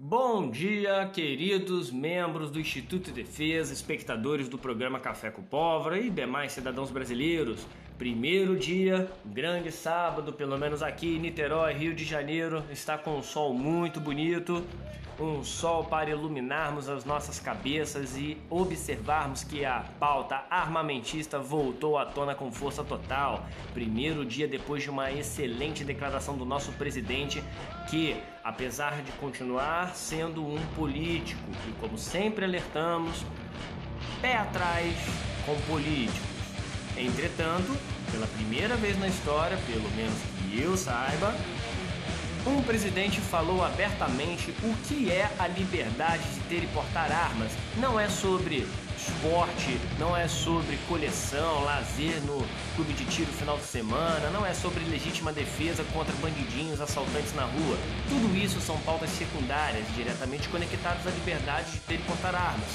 Bom dia, queridos membros do Instituto de Defesa, espectadores do programa Café com Pólvora e demais cidadãos brasileiros. Primeiro dia, grande sábado, pelo menos aqui em Niterói, Rio de Janeiro, está com um sol muito bonito um sol para iluminarmos as nossas cabeças e observarmos que a pauta armamentista voltou à tona com força total. Primeiro dia depois de uma excelente declaração do nosso presidente, que, apesar de continuar sendo um político, e como sempre alertamos, pé atrás com políticos. Entretanto, pela primeira vez na história, pelo menos que eu saiba, um presidente falou abertamente o que é a liberdade de ter e portar armas. Não é sobre esporte, não é sobre coleção, lazer no clube de tiro final de semana, não é sobre legítima defesa contra bandidinhos, assaltantes na rua. Tudo isso são pautas secundárias, diretamente conectadas à liberdade de ter e portar armas.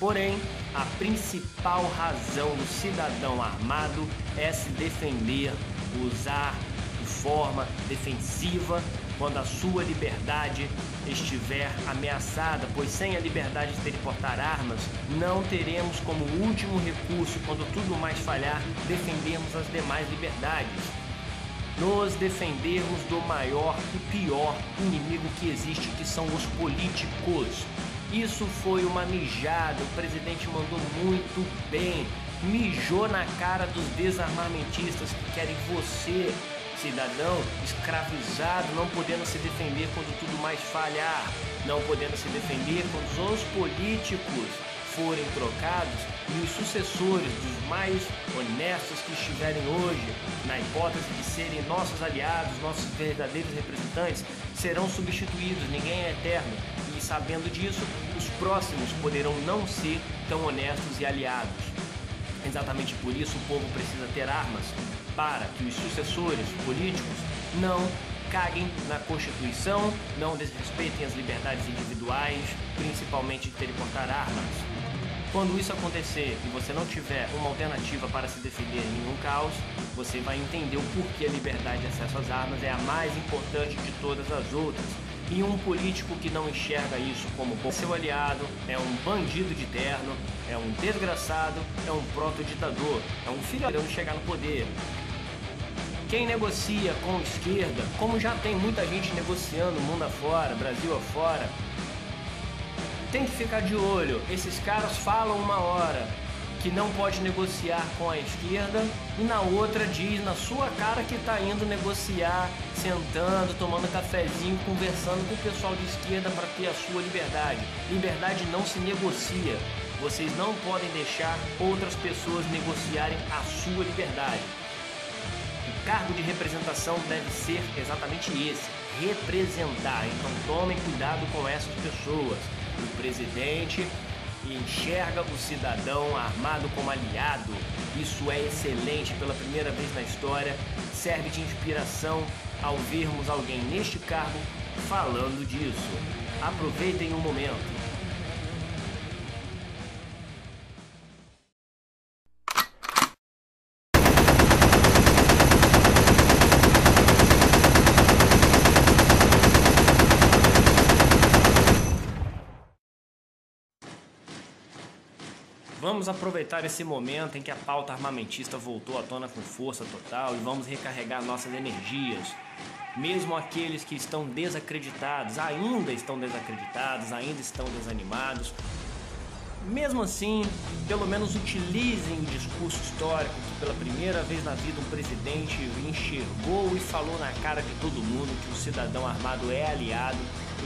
Porém, a principal razão do cidadão armado é se defender, usar forma defensiva quando a sua liberdade estiver ameaçada, pois sem a liberdade de ter e portar armas, não teremos como último recurso, quando tudo mais falhar, defendermos as demais liberdades. Nos defendermos do maior e pior inimigo que existe, que são os políticos. Isso foi uma mijada, o presidente mandou muito bem. Mijou na cara dos desarmamentistas que querem você cidadão escravizado, não podendo se defender quando tudo mais falhar, não podendo se defender quando os políticos forem trocados e os sucessores dos mais honestos que estiverem hoje, na hipótese de serem nossos aliados, nossos verdadeiros representantes, serão substituídos, ninguém é eterno. E sabendo disso, os próximos poderão não ser tão honestos e aliados. Exatamente por isso o povo precisa ter armas, para que os sucessores políticos não caguem na Constituição, não desrespeitem as liberdades individuais, principalmente de ter e portar armas. Quando isso acontecer e você não tiver uma alternativa para se defender em nenhum caos, você vai entender o porquê a liberdade de acesso às armas é a mais importante de todas as outras. E um político que não enxerga isso como seu aliado é um bandido de terno, é um desgraçado, é um proto-ditador, é um filho de chegar no poder. Quem negocia com esquerda, como já tem muita gente negociando mundo afora, Brasil afora, tem que ficar de olho. Esses caras falam uma hora que não pode negociar com a esquerda e na outra diz na sua cara que está indo negociar, sentando, tomando cafezinho, conversando com o pessoal de esquerda para ter a sua liberdade. Liberdade não se negocia. Vocês não podem deixar outras pessoas negociarem a sua liberdade cargo de representação deve ser exatamente esse: representar. Então tomem cuidado com essas pessoas. O presidente enxerga o cidadão armado como aliado. Isso é excelente pela primeira vez na história. Serve de inspiração ao vermos alguém neste cargo falando disso. Aproveitem o momento. Vamos aproveitar esse momento em que a pauta armamentista voltou à tona com força total e vamos recarregar nossas energias. Mesmo aqueles que estão desacreditados, ainda estão desacreditados, ainda estão desanimados, mesmo assim, pelo menos utilizem o discurso histórico que pela primeira vez na vida um presidente enxergou e falou na cara de todo mundo que o cidadão armado é aliado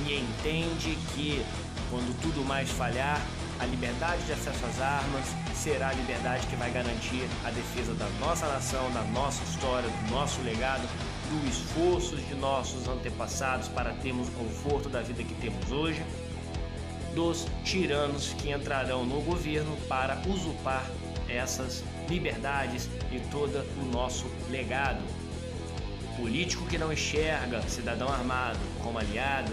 e entende que quando tudo mais falhar, a liberdade de acesso às armas será a liberdade que vai garantir a defesa da nossa nação, da nossa história, do nosso legado, do esforço de nossos antepassados para termos o conforto da vida que temos hoje, dos tiranos que entrarão no governo para usurpar essas liberdades e todo o nosso legado. Político que não enxerga cidadão armado como aliado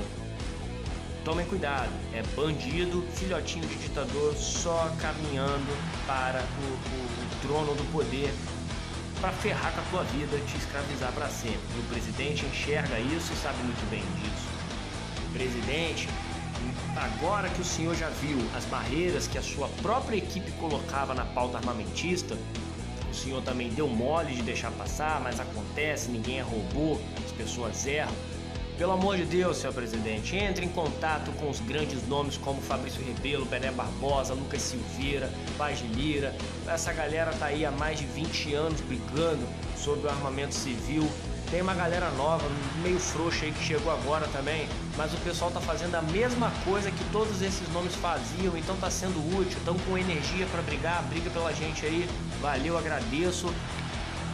Tomem cuidado, é bandido, filhotinho de ditador só caminhando para o, o, o trono do poder para ferrar com a tua vida, te escravizar para sempre. E o presidente enxerga isso e sabe muito bem disso. Presidente agora que o senhor já viu as barreiras que a sua própria equipe colocava na pauta armamentista, o senhor também deu mole de deixar passar, mas acontece, ninguém é robô, as pessoas erram. Pelo amor de Deus, senhor presidente, entre em contato com os grandes nomes como Fabrício Rebelo, Bené Barbosa, Lucas Silveira, Paz de Lira. Essa galera tá aí há mais de 20 anos brigando sobre o armamento civil. Tem uma galera nova, meio frouxa aí que chegou agora também, mas o pessoal tá fazendo a mesma coisa que todos esses nomes faziam, então tá sendo útil, estão com energia para brigar, briga pela gente aí. Valeu, agradeço.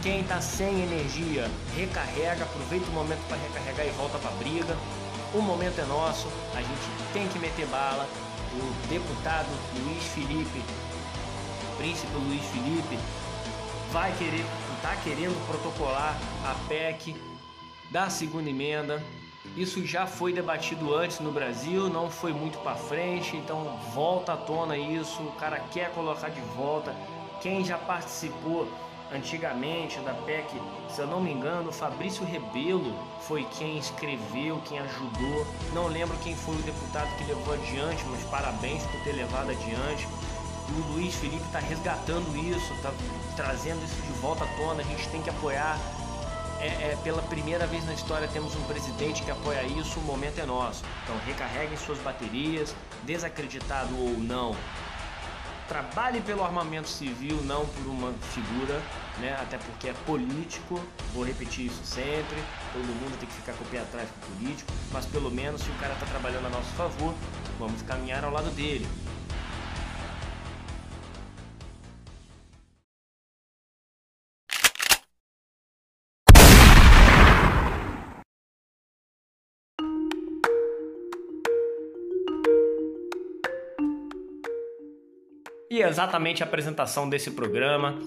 Quem está sem energia, recarrega, aproveita o momento para recarregar e volta para a briga. O momento é nosso, a gente tem que meter bala. O deputado Luiz Felipe, príncipe Luiz Felipe, vai querer, está querendo protocolar a PEC da segunda emenda. Isso já foi debatido antes no Brasil, não foi muito para frente, então volta à tona isso. O cara quer colocar de volta. Quem já participou antigamente da PEC, se eu não me engano, Fabrício Rebelo foi quem escreveu, quem ajudou. Não lembro quem foi o deputado que levou adiante, mas parabéns por ter levado adiante. O Luiz Felipe está resgatando isso, está trazendo isso de volta à tona. A gente tem que apoiar. É, é, pela primeira vez na história temos um presidente que apoia isso, o momento é nosso. Então recarreguem suas baterias, desacreditado ou não, trabalhe pelo armamento civil, não por uma figura, né? até porque é político, vou repetir isso sempre, todo mundo tem que ficar com o pé atrás com o político, mas pelo menos se o cara está trabalhando a nosso favor, vamos caminhar ao lado dele. E é exatamente a apresentação desse programa,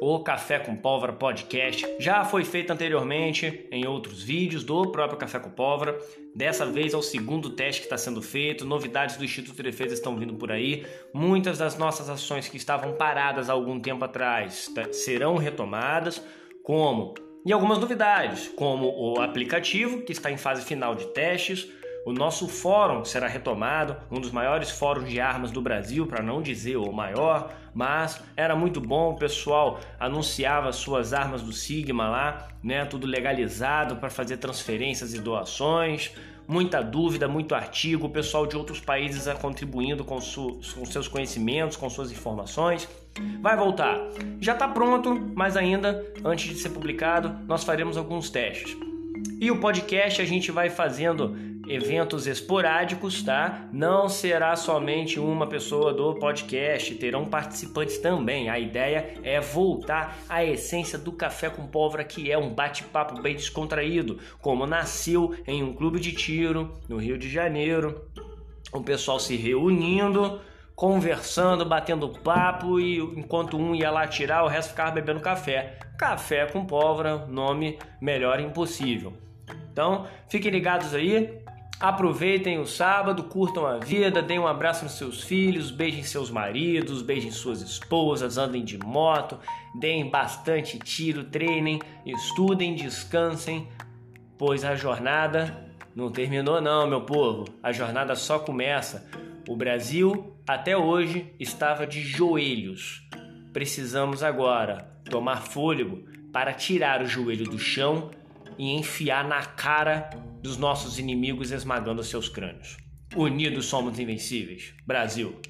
o Café com Pólvora Podcast, já foi feita anteriormente em outros vídeos do próprio Café com Pólvora. Dessa vez é o segundo teste que está sendo feito, novidades do Instituto de Defesa estão vindo por aí. Muitas das nossas ações que estavam paradas há algum tempo atrás tá, serão retomadas, como e algumas novidades, como o aplicativo que está em fase final de testes, o nosso fórum será retomado, um dos maiores fóruns de armas do Brasil, para não dizer o maior, mas era muito bom, o pessoal anunciava suas armas do Sigma lá, né, tudo legalizado para fazer transferências e doações. Muita dúvida, muito artigo, o pessoal de outros países contribuindo com, com seus conhecimentos, com suas informações. Vai voltar. Já está pronto, mas ainda antes de ser publicado, nós faremos alguns testes. E o podcast a gente vai fazendo eventos esporádicos, tá? Não será somente uma pessoa do podcast, terão participantes também. A ideia é voltar à essência do café com pólvora, que é um bate-papo bem descontraído, como nasceu em um clube de tiro no Rio de Janeiro. O pessoal se reunindo, conversando, batendo papo e enquanto um ia lá tirar, o resto ficava bebendo café. Café com pólvora, nome melhor impossível. Então, fiquem ligados aí. Aproveitem o sábado, curtam a vida, deem um abraço nos seus filhos, beijem seus maridos, beijem suas esposas, andem de moto, deem bastante tiro, treinem, estudem, descansem, pois a jornada não terminou não, meu povo. A jornada só começa. O Brasil até hoje estava de joelhos. Precisamos agora tomar fôlego para tirar o joelho do chão e enfiar na cara dos nossos inimigos esmagando seus crânios. Unidos somos invencíveis. Brasil.